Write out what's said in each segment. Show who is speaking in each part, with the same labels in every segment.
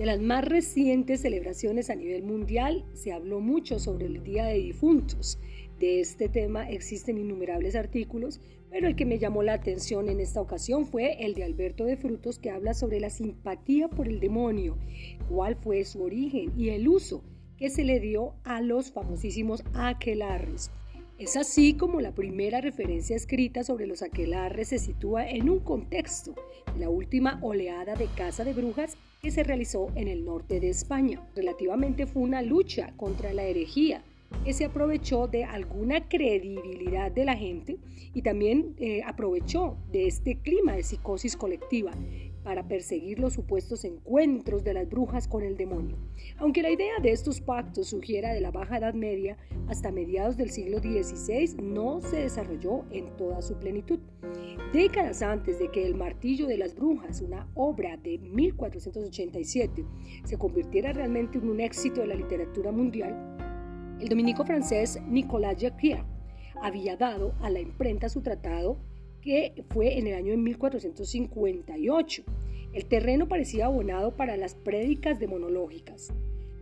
Speaker 1: De las más recientes celebraciones a nivel mundial se habló mucho sobre el Día de Difuntos. De este tema existen innumerables artículos, pero el que me llamó la atención en esta ocasión fue el de Alberto de Frutos que habla sobre la simpatía por el demonio, cuál fue su origen y el uso que se le dio a los famosísimos aquelarres. Es así como la primera referencia escrita sobre los aquelarres se sitúa en un contexto la última oleada de caza de brujas que se realizó en el norte de España. Relativamente fue una lucha contra la herejía que se aprovechó de alguna credibilidad de la gente y también eh, aprovechó de este clima de psicosis colectiva para perseguir los supuestos encuentros de las brujas con el demonio. Aunque la idea de estos pactos sugiera de la Baja Edad Media hasta mediados del siglo XVI, no se desarrolló en toda su plenitud. Décadas antes de que El Martillo de las Brujas, una obra de 1487, se convirtiera realmente en un éxito de la literatura mundial, el dominico francés Nicolas Jacquier había dado a la imprenta su tratado que fue en el año de 1458. El terreno parecía abonado para las prédicas demonológicas.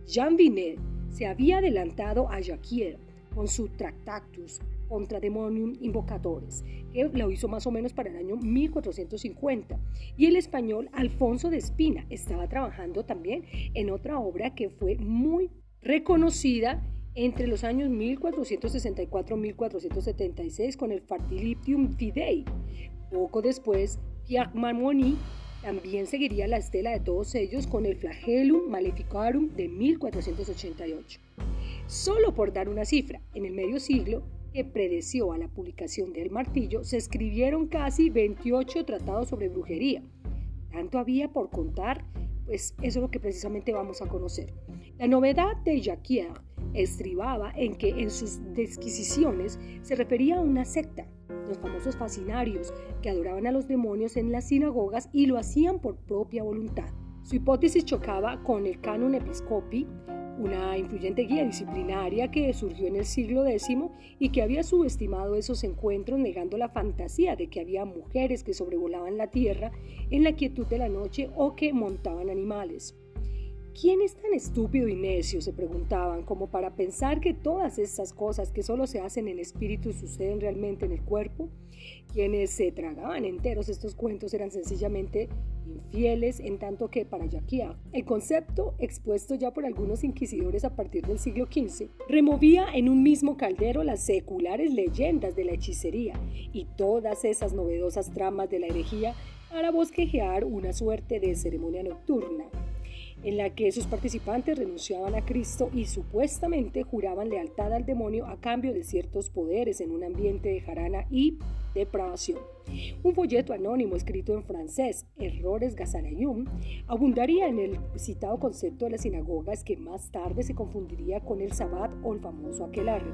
Speaker 1: Jean Vinet se había adelantado a Jacquier con su Tractatus contra Demonium Invocadores, que lo hizo más o menos para el año 1450. Y el español Alfonso de Espina estaba trabajando también en otra obra que fue muy reconocida entre los años 1464-1476 con el Fertilitium Fidei. Poco después, Pierre Marmoni también seguiría la estela de todos ellos con el Flagellum Maleficarum de 1488. Solo por dar una cifra, en el medio siglo que predeció a la publicación del martillo, se escribieron casi 28 tratados sobre brujería. Tanto había por contar, pues eso es lo que precisamente vamos a conocer. La novedad de Jacquier estribaba en que en sus disquisiciones se refería a una secta, los famosos fascinarios, que adoraban a los demonios en las sinagogas y lo hacían por propia voluntad. Su hipótesis chocaba con el canon episcopi, una influyente guía disciplinaria que surgió en el siglo X y que había subestimado esos encuentros negando la fantasía de que había mujeres que sobrevolaban la tierra en la quietud de la noche o que montaban animales. ¿Quién es tan estúpido y necio? se preguntaban, como para pensar que todas esas cosas que solo se hacen en espíritu suceden realmente en el cuerpo. Quienes se tragaban enteros estos cuentos eran sencillamente infieles, en tanto que para Jacquiard, el concepto expuesto ya por algunos inquisidores a partir del siglo XV, removía en un mismo caldero las seculares leyendas de la hechicería y todas esas novedosas tramas de la herejía para bosquejear una suerte de ceremonia nocturna en la que sus participantes renunciaban a Cristo y supuestamente juraban lealtad al demonio a cambio de ciertos poderes en un ambiente de jarana y depravación. Un folleto anónimo escrito en francés, Errores Gazanayum, abundaría en el citado concepto de las sinagogas que más tarde se confundiría con el Sabbat o el famoso aquelarre.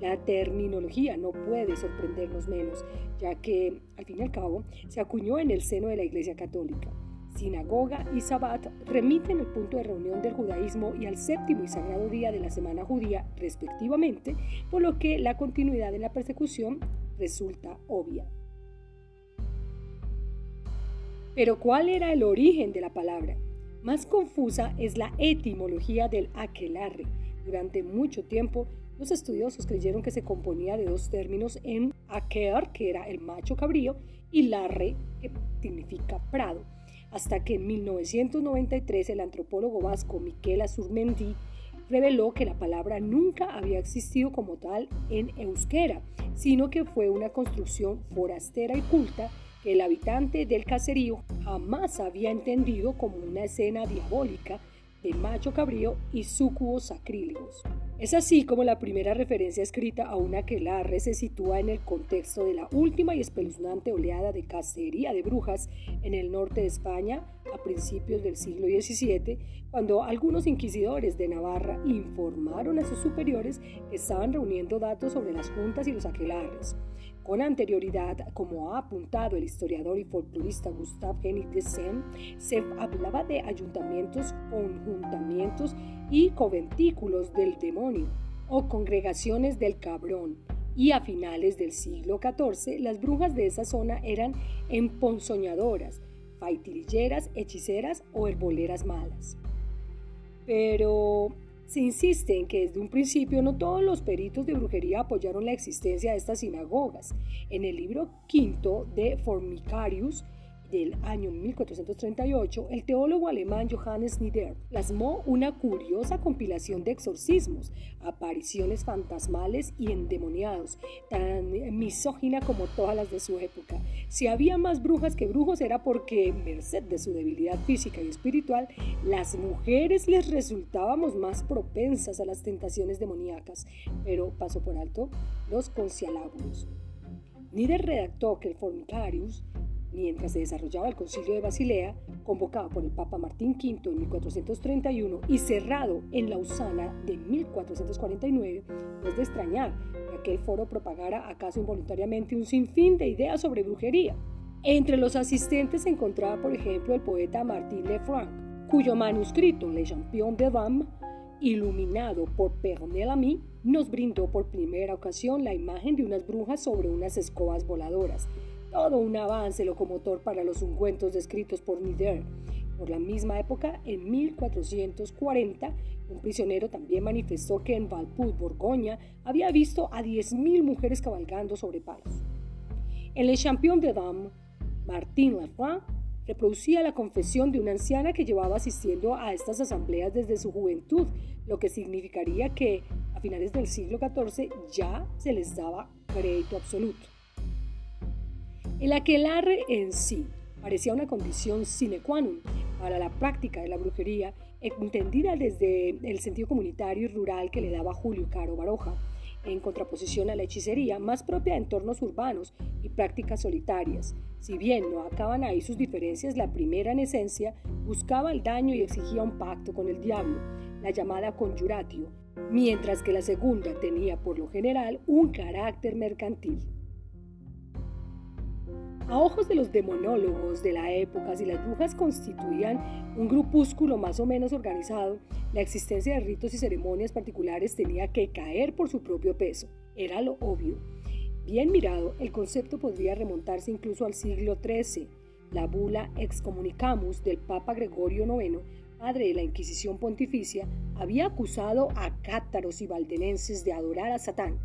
Speaker 1: La terminología no puede sorprendernos menos, ya que, al fin y al cabo, se acuñó en el seno de la Iglesia Católica sinagoga y sabbat remiten al punto de reunión del judaísmo y al séptimo y sagrado día de la semana judía, respectivamente, por lo que la continuidad de la persecución resulta obvia. Pero ¿cuál era el origen de la palabra? Más confusa es la etimología del aquelarre. Durante mucho tiempo, los estudiosos creyeron que se componía de dos términos en aquer, que era el macho cabrío, y larre, que significa prado hasta que en 1993 el antropólogo vasco Miquel Azurmendi reveló que la palabra nunca había existido como tal en euskera, sino que fue una construcción forastera y culta que el habitante del caserío jamás había entendido como una escena diabólica de macho cabrío y sucubos sacrílegos. Es así como la primera referencia escrita a una aquelarre se sitúa en el contexto de la última y espeluznante oleada de cacería de brujas en el norte de España a principios del siglo XVII, cuando algunos inquisidores de Navarra informaron a sus superiores que estaban reuniendo datos sobre las juntas y los aquelarres. Con anterioridad, como ha apuntado el historiador y folclorista Gustave Henning de Seine, se hablaba de ayuntamientos, conjuntamientos y conventículos del demonio o congregaciones del cabrón. Y a finales del siglo XIV, las brujas de esa zona eran emponzoñadoras, faitirilleras, hechiceras o herboleras malas. Pero se insiste en que desde un principio no todos los peritos de brujería apoyaron la existencia de estas sinagogas. En el libro quinto de Formicarius, del año 1438, el teólogo alemán Johannes Nieder plasmó una curiosa compilación de exorcismos, apariciones fantasmales y endemoniados, tan misógina como todas las de su época. Si había más brujas que brujos era porque, merced de su debilidad física y espiritual, las mujeres les resultábamos más propensas a las tentaciones demoníacas, pero pasó por alto los concialábulos. Nieder redactó que el Formicarius mientras se desarrollaba el concilio de Basilea, convocado por el Papa Martín V en 1431 y cerrado en Lausana de 1449, no es de extrañar que aquel foro propagara acaso involuntariamente un sinfín de ideas sobre brujería. Entre los asistentes se encontraba, por ejemplo, el poeta Martín Lefranc, cuyo manuscrito Le Champion de Dames, iluminado por Pernel Lamy, nos brindó por primera ocasión la imagen de unas brujas sobre unas escobas voladoras, todo un avance locomotor para los ungüentos descritos por Nider. Por la misma época, en 1440, un prisionero también manifestó que en Valput, Borgoña, había visto a 10.000 mujeres cabalgando sobre palos. En Le Champion de Dames, Martin Lafont reproducía la confesión de una anciana que llevaba asistiendo a estas asambleas desde su juventud, lo que significaría que a finales del siglo XIV ya se les daba crédito absoluto. El aquelarre en sí parecía una condición sine qua non para la práctica de la brujería, entendida desde el sentido comunitario y rural que le daba Julio Caro Baroja, en contraposición a la hechicería más propia de entornos urbanos y prácticas solitarias. Si bien no acaban ahí sus diferencias, la primera en esencia buscaba el daño y exigía un pacto con el diablo, la llamada conjuratio, mientras que la segunda tenía por lo general un carácter mercantil. A ojos de los demonólogos de la época, si las brujas constituían un grupúsculo más o menos organizado, la existencia de ritos y ceremonias particulares tenía que caer por su propio peso. Era lo obvio. Bien mirado, el concepto podría remontarse incluso al siglo XIII. La bula Excommunicamus del Papa Gregorio IX, padre de la Inquisición Pontificia, había acusado a cátaros y valdenenses de adorar a Satán.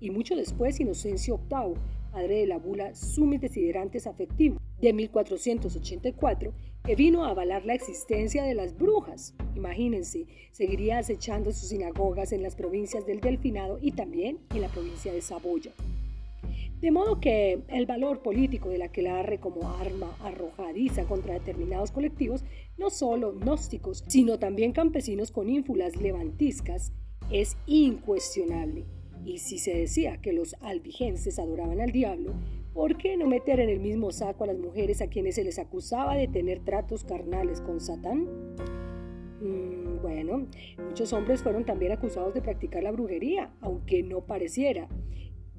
Speaker 1: Y mucho después, Inocencio VIII padre de la bula Sumis Desiderantes Afectivos de 1484, que vino a avalar la existencia de las brujas. Imagínense, seguiría acechando sus sinagogas en las provincias del Delfinado y también en la provincia de Saboya. De modo que el valor político de la quelarre como arma arrojadiza contra determinados colectivos, no solo gnósticos, sino también campesinos con ínfulas levantiscas, es incuestionable. Y si se decía que los albigenses adoraban al diablo, ¿por qué no meter en el mismo saco a las mujeres a quienes se les acusaba de tener tratos carnales con Satán? Mm, bueno, muchos hombres fueron también acusados de practicar la brujería, aunque no pareciera.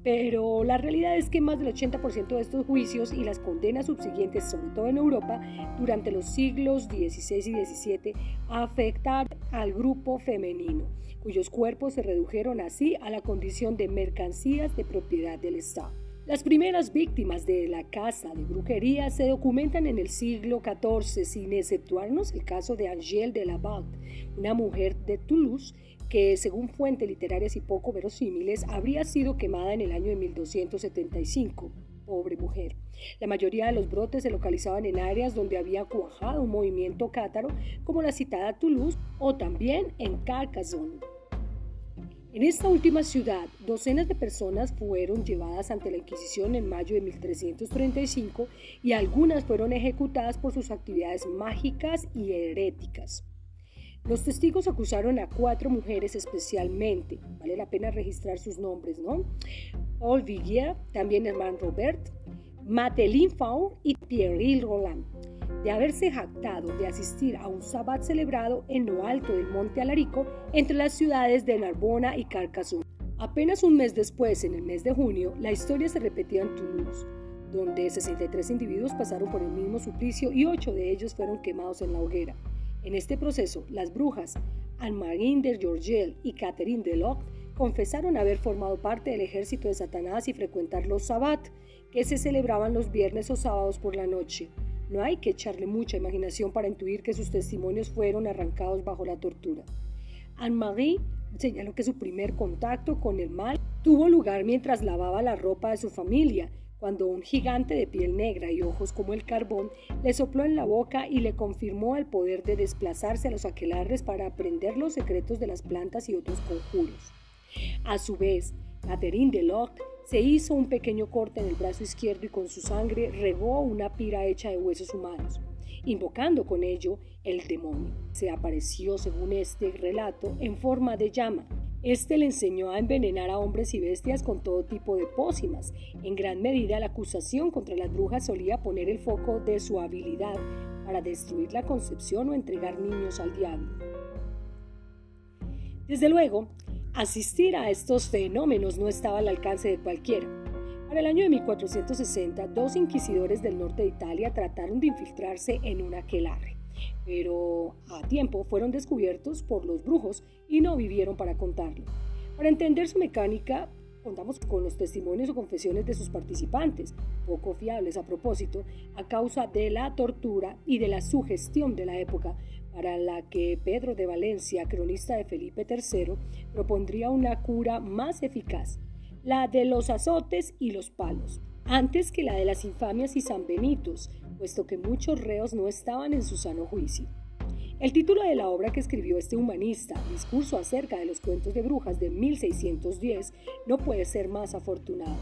Speaker 1: Pero la realidad es que más del 80% de estos juicios y las condenas subsiguientes, sobre todo en Europa, durante los siglos XVI y XVII, afectaron al grupo femenino, cuyos cuerpos se redujeron así a la condición de mercancías de propiedad del Estado. Las primeras víctimas de la casa de brujería se documentan en el siglo XIV, sin exceptuarnos el caso de Angèle de Laval, una mujer de Toulouse que, según fuentes literarias y poco verosímiles, habría sido quemada en el año de 1275. Pobre mujer. La mayoría de los brotes se localizaban en áreas donde había cuajado un movimiento cátaro, como la citada Toulouse, o también en Carcassonne. En esta última ciudad, docenas de personas fueron llevadas ante la Inquisición en mayo de 1335 y algunas fueron ejecutadas por sus actividades mágicas y heréticas. Los testigos acusaron a cuatro mujeres especialmente, vale la pena registrar sus nombres, ¿no? Paul Viguier, también hermano Robert, Matelin Faure y Pierre Roland de haberse jactado de asistir a un sabbat celebrado en lo alto del monte Alarico entre las ciudades de Narbona y Carcassonne. Apenas un mes después, en el mes de junio, la historia se repetía en Toulouse, donde 63 individuos pasaron por el mismo suplicio y 8 de ellos fueron quemados en la hoguera. En este proceso, las brujas Anne-Marie de Georgel y Catherine de Locke confesaron haber formado parte del ejército de Satanás y frecuentar los sabbat, que se celebraban los viernes o sábados por la noche. No hay que echarle mucha imaginación para intuir que sus testimonios fueron arrancados bajo la tortura. Anne-Marie señaló que su primer contacto con el mal tuvo lugar mientras lavaba la ropa de su familia, cuando un gigante de piel negra y ojos como el carbón le sopló en la boca y le confirmó el poder de desplazarse a los aquelarres para aprender los secretos de las plantas y otros conjuros. A su vez, Catherine de Locke se hizo un pequeño corte en el brazo izquierdo y con su sangre regó una pira hecha de huesos humanos, invocando con ello el demonio. Se apareció, según este relato, en forma de llama. Este le enseñó a envenenar a hombres y bestias con todo tipo de pócimas. En gran medida la acusación contra las brujas solía poner el foco de su habilidad para destruir la concepción o entregar niños al diablo. Desde luego, Asistir a estos fenómenos no estaba al alcance de cualquiera. Para el año de 1460, dos inquisidores del norte de Italia trataron de infiltrarse en un aquelarre, pero a tiempo fueron descubiertos por los brujos y no vivieron para contarlo. Para entender su mecánica, contamos con los testimonios o confesiones de sus participantes, poco fiables a propósito, a causa de la tortura y de la sugestión de la época, para la que Pedro de Valencia, cronista de Felipe III, propondría una cura más eficaz, la de los azotes y los palos, antes que la de las infamias y sanbenitos, puesto que muchos reos no estaban en su sano juicio. El título de la obra que escribió este humanista, Discurso acerca de los cuentos de brujas de 1610, no puede ser más afortunado.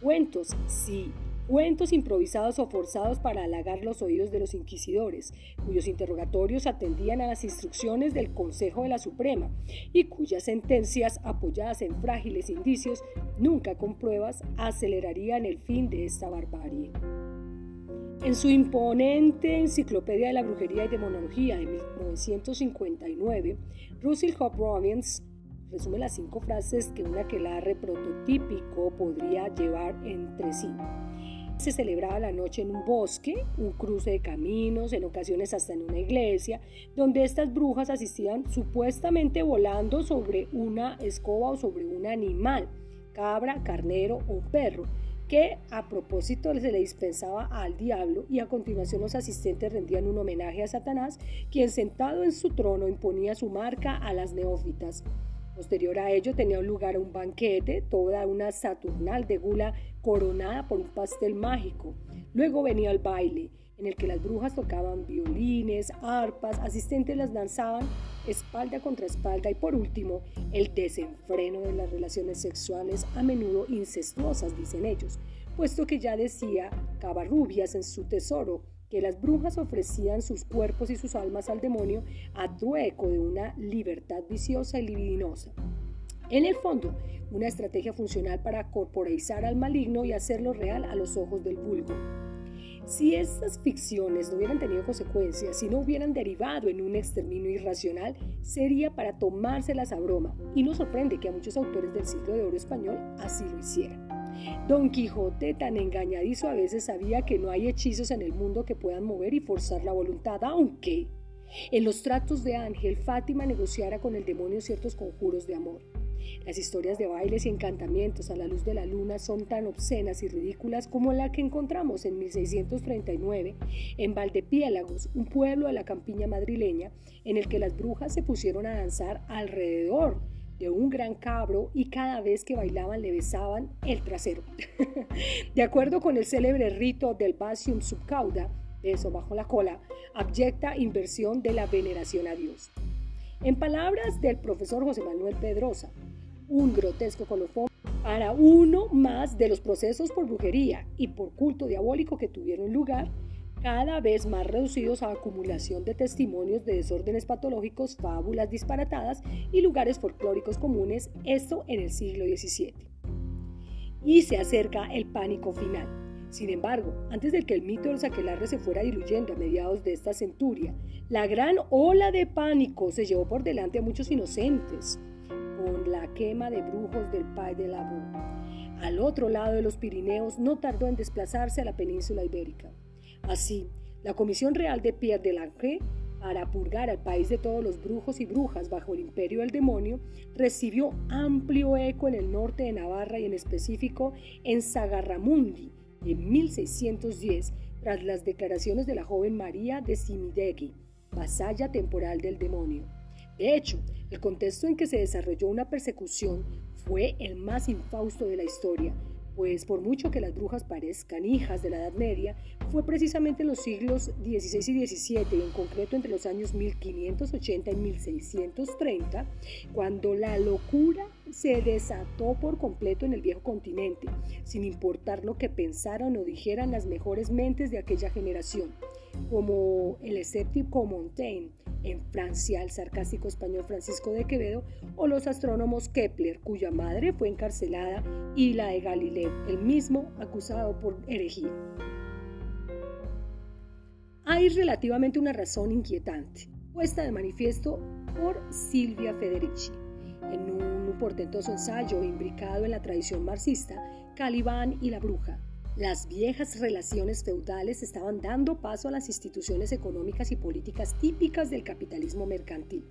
Speaker 1: Cuentos, sí, cuentos improvisados o forzados para halagar los oídos de los inquisidores, cuyos interrogatorios atendían a las instrucciones del Consejo de la Suprema y cuyas sentencias, apoyadas en frágiles indicios, nunca con pruebas, acelerarían el fin de esta barbarie. En su imponente Enciclopedia de la Brujería y Demonología de 1959, Russell Hope Robbins resume las cinco frases que un aquelarre prototípico podría llevar entre sí. Se celebraba la noche en un bosque, un cruce de caminos, en ocasiones hasta en una iglesia, donde estas brujas asistían supuestamente volando sobre una escoba o sobre un animal, cabra, carnero o perro, que a propósito se le dispensaba al diablo y a continuación los asistentes rendían un homenaje a Satanás, quien sentado en su trono imponía su marca a las neófitas. Posterior a ello tenía lugar un banquete, toda una saturnal de gula coronada por un pastel mágico. Luego venía el baile, en el que las brujas tocaban violines, arpas, asistentes las danzaban espalda contra espalda y por último el desenfreno de las relaciones sexuales a menudo incestuosas, dicen ellos, puesto que ya decía Cabarrubias en su tesoro que las brujas ofrecían sus cuerpos y sus almas al demonio a trueco de una libertad viciosa y libidinosa. En el fondo, una estrategia funcional para corporeizar al maligno y hacerlo real a los ojos del vulgo. Si estas ficciones no hubieran tenido consecuencias, si no hubieran derivado en un exterminio irracional, sería para tomárselas a broma, y no sorprende que a muchos autores del siglo de oro español así lo hicieran. Don Quijote, tan engañadizo a veces, sabía que no hay hechizos en el mundo que puedan mover y forzar la voluntad, aunque en los tratos de Ángel, Fátima negociara con el demonio ciertos conjuros de amor. Las historias de bailes y encantamientos a la luz de la luna son tan obscenas y ridículas como la que encontramos en 1639 en Valdepiélagos, un pueblo de la campiña madrileña, en el que las brujas se pusieron a danzar alrededor de un gran cabro y cada vez que bailaban le besaban el trasero. de acuerdo con el célebre rito del Basium subcauda, beso bajo la cola, abyecta inversión de la veneración a Dios. En palabras del profesor José Manuel Pedrosa, un grotesco colofón para uno más de los procesos por brujería y por culto diabólico que tuvieron lugar cada vez más reducidos a acumulación de testimonios de desórdenes patológicos, fábulas disparatadas y lugares folclóricos comunes, esto en el siglo XVII. Y se acerca el pánico final. Sin embargo, antes de que el mito de los se fuera diluyendo a mediados de esta centuria, la gran ola de pánico se llevó por delante a muchos inocentes, con la quema de brujos del Pai de la Al otro lado de los Pirineos no tardó en desplazarse a la península ibérica. Así, la Comisión Real de Pierre de Lange, para purgar al país de todos los brujos y brujas bajo el imperio del demonio, recibió amplio eco en el norte de Navarra y en específico en Sagarramundi en 1610, tras las declaraciones de la joven María de Simidegui, vasalla temporal del demonio. De hecho, el contexto en que se desarrolló una persecución fue el más infausto de la historia, pues por mucho que las brujas parezcan hijas de la Edad Media, fue precisamente en los siglos XVI y XVII, y en concreto entre los años 1580 y 1630, cuando la locura se desató por completo en el viejo continente, sin importar lo que pensaran o dijeran las mejores mentes de aquella generación, como el escéptico Montaigne, en Francia el sarcástico español Francisco de Quevedo o los astrónomos Kepler, cuya madre fue encarcelada, y la de Galileo, el mismo acusado por herejía. Hay relativamente una razón inquietante, puesta de manifiesto por Silvia Federici, en un portentoso ensayo imbricado en la tradición marxista, Calibán y la bruja, las viejas relaciones feudales estaban dando paso a las instituciones económicas y políticas típicas del capitalismo mercantil.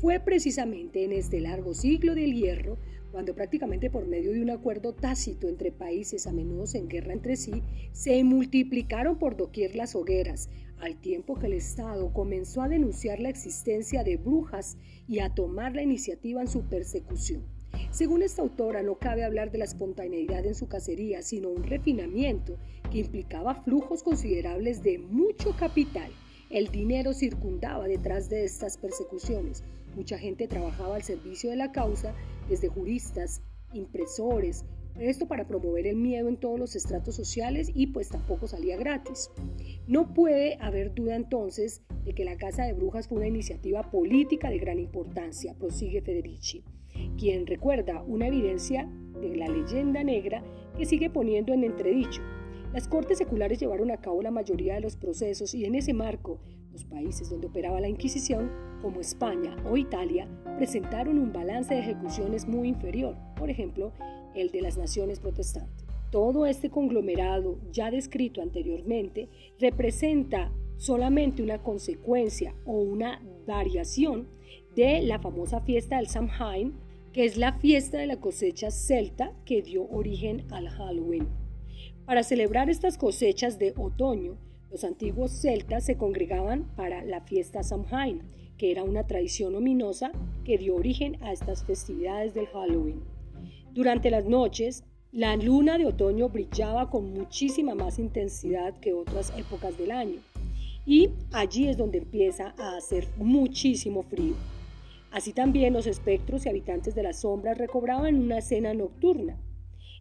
Speaker 1: Fue precisamente en este largo siglo del hierro cuando prácticamente por medio de un acuerdo tácito entre países a menudo en guerra entre sí, se multiplicaron por doquier las hogueras, al tiempo que el Estado comenzó a denunciar la existencia de brujas y a tomar la iniciativa en su persecución. Según esta autora, no cabe hablar de la espontaneidad en su cacería, sino un refinamiento que implicaba flujos considerables de mucho capital. El dinero circundaba detrás de estas persecuciones. Mucha gente trabajaba al servicio de la causa, desde juristas, impresores, esto para promover el miedo en todos los estratos sociales y pues tampoco salía gratis. No puede haber duda entonces de que la Casa de Brujas fue una iniciativa política de gran importancia, prosigue Federici quien recuerda una evidencia de la leyenda negra que sigue poniendo en entredicho. Las cortes seculares llevaron a cabo la mayoría de los procesos y en ese marco, los países donde operaba la Inquisición, como España o Italia, presentaron un balance de ejecuciones muy inferior, por ejemplo, el de las naciones protestantes. Todo este conglomerado, ya descrito anteriormente, representa solamente una consecuencia o una variación de la famosa fiesta del Samhain que es la fiesta de la cosecha celta que dio origen al Halloween. Para celebrar estas cosechas de otoño, los antiguos celtas se congregaban para la fiesta Samhain, que era una tradición ominosa que dio origen a estas festividades del Halloween. Durante las noches, la luna de otoño brillaba con muchísima más intensidad que otras épocas del año, y allí es donde empieza a hacer muchísimo frío. Así también los espectros y habitantes de las sombras recobraban una escena nocturna.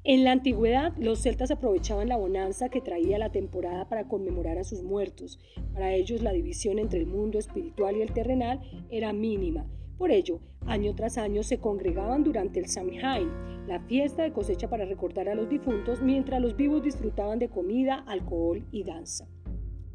Speaker 1: En la antigüedad, los celtas aprovechaban la bonanza que traía la temporada para conmemorar a sus muertos. Para ellos, la división entre el mundo espiritual y el terrenal era mínima. Por ello, año tras año se congregaban durante el Samhain, la fiesta de cosecha para recordar a los difuntos, mientras los vivos disfrutaban de comida, alcohol y danza.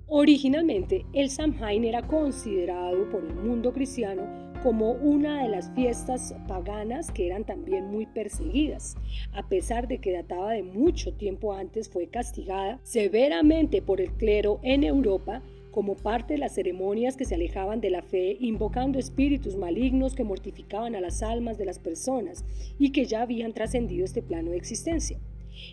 Speaker 1: Originalmente, el Samhain era considerado por el mundo cristiano como una de las fiestas paganas que eran también muy perseguidas. A pesar de que databa de mucho tiempo antes, fue castigada severamente por el clero en Europa como parte de las ceremonias que se alejaban de la fe, invocando espíritus malignos que mortificaban a las almas de las personas y que ya habían trascendido este plano de existencia.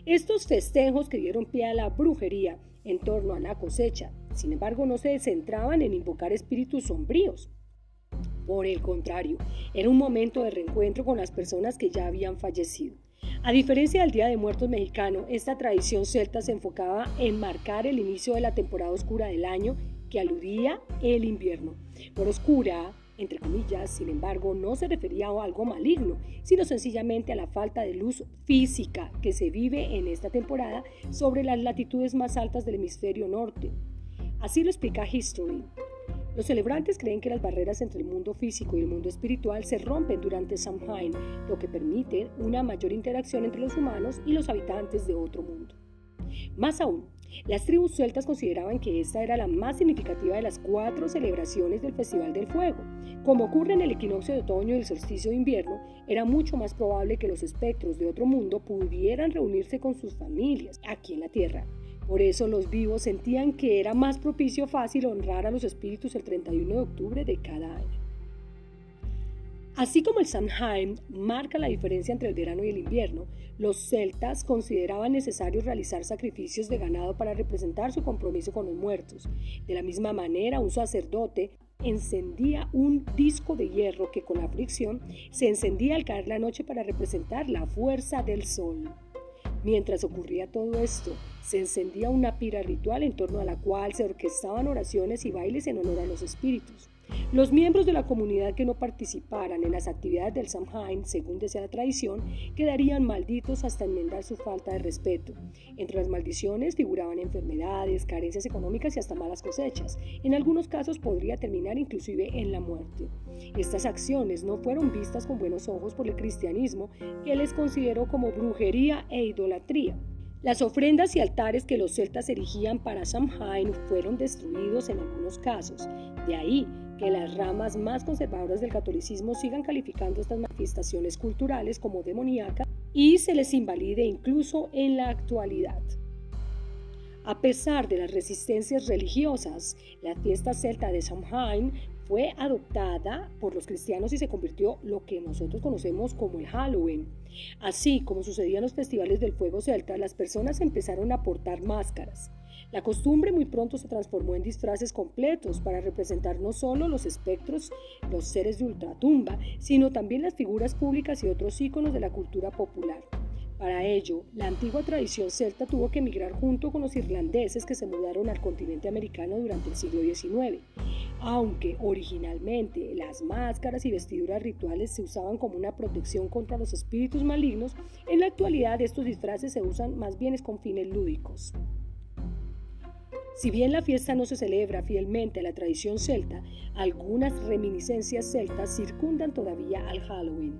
Speaker 1: Estos festejos que dieron pie a la brujería en torno a la cosecha, sin embargo, no se centraban en invocar espíritus sombríos, por el contrario, era un momento de reencuentro con las personas que ya habían fallecido. A diferencia del Día de Muertos mexicano, esta tradición celta se enfocaba en marcar el inicio de la temporada oscura del año que aludía el invierno. Por oscura, entre comillas, sin embargo, no se refería a algo maligno, sino sencillamente a la falta de luz física que se vive en esta temporada sobre las latitudes más altas del hemisferio norte. Así lo explica History. Los celebrantes creen que las barreras entre el mundo físico y el mundo espiritual se rompen durante Samhain, lo que permite una mayor interacción entre los humanos y los habitantes de otro mundo. Más aún, las tribus celtas consideraban que esta era la más significativa de las cuatro celebraciones del Festival del Fuego. Como ocurre en el equinoccio de otoño y el solsticio de invierno, era mucho más probable que los espectros de otro mundo pudieran reunirse con sus familias aquí en la Tierra por eso los vivos sentían que era más propicio fácil honrar a los espíritus el 31 de octubre de cada año. Así como el Samhain marca la diferencia entre el verano y el invierno, los celtas consideraban necesario realizar sacrificios de ganado para representar su compromiso con los muertos. De la misma manera, un sacerdote encendía un disco de hierro que con la fricción se encendía al caer la noche para representar la fuerza del sol. Mientras ocurría todo esto, se encendía una pira ritual en torno a la cual se orquestaban oraciones y bailes en honor a los espíritus. Los miembros de la comunidad que no participaran en las actividades del Samhain, según decía la tradición, quedarían malditos hasta enmendar su falta de respeto. Entre las maldiciones figuraban enfermedades, carencias económicas y hasta malas cosechas. En algunos casos podría terminar inclusive en la muerte. Estas acciones no fueron vistas con buenos ojos por el cristianismo, que les consideró como brujería e idolatría. Las ofrendas y altares que los celtas erigían para Samhain fueron destruidos en algunos casos. De ahí que las ramas más conservadoras del catolicismo sigan calificando estas manifestaciones culturales como demoníacas y se les invalide incluso en la actualidad. A pesar de las resistencias religiosas, la fiesta celta de Samhain fue adoptada por los cristianos y se convirtió lo que nosotros conocemos como el Halloween. Así como sucedía en los festivales del fuego celta, las personas empezaron a portar máscaras. La costumbre muy pronto se transformó en disfraces completos para representar no solo los espectros, los seres de ultratumba, sino también las figuras públicas y otros íconos de la cultura popular. Para ello, la antigua tradición celta tuvo que emigrar junto con los irlandeses que se mudaron al continente americano durante el siglo XIX. Aunque originalmente las máscaras y vestiduras rituales se usaban como una protección contra los espíritus malignos, en la actualidad estos disfraces se usan más bien con fines lúdicos. Si bien la fiesta no se celebra fielmente a la tradición celta, algunas reminiscencias celtas circundan todavía al Halloween.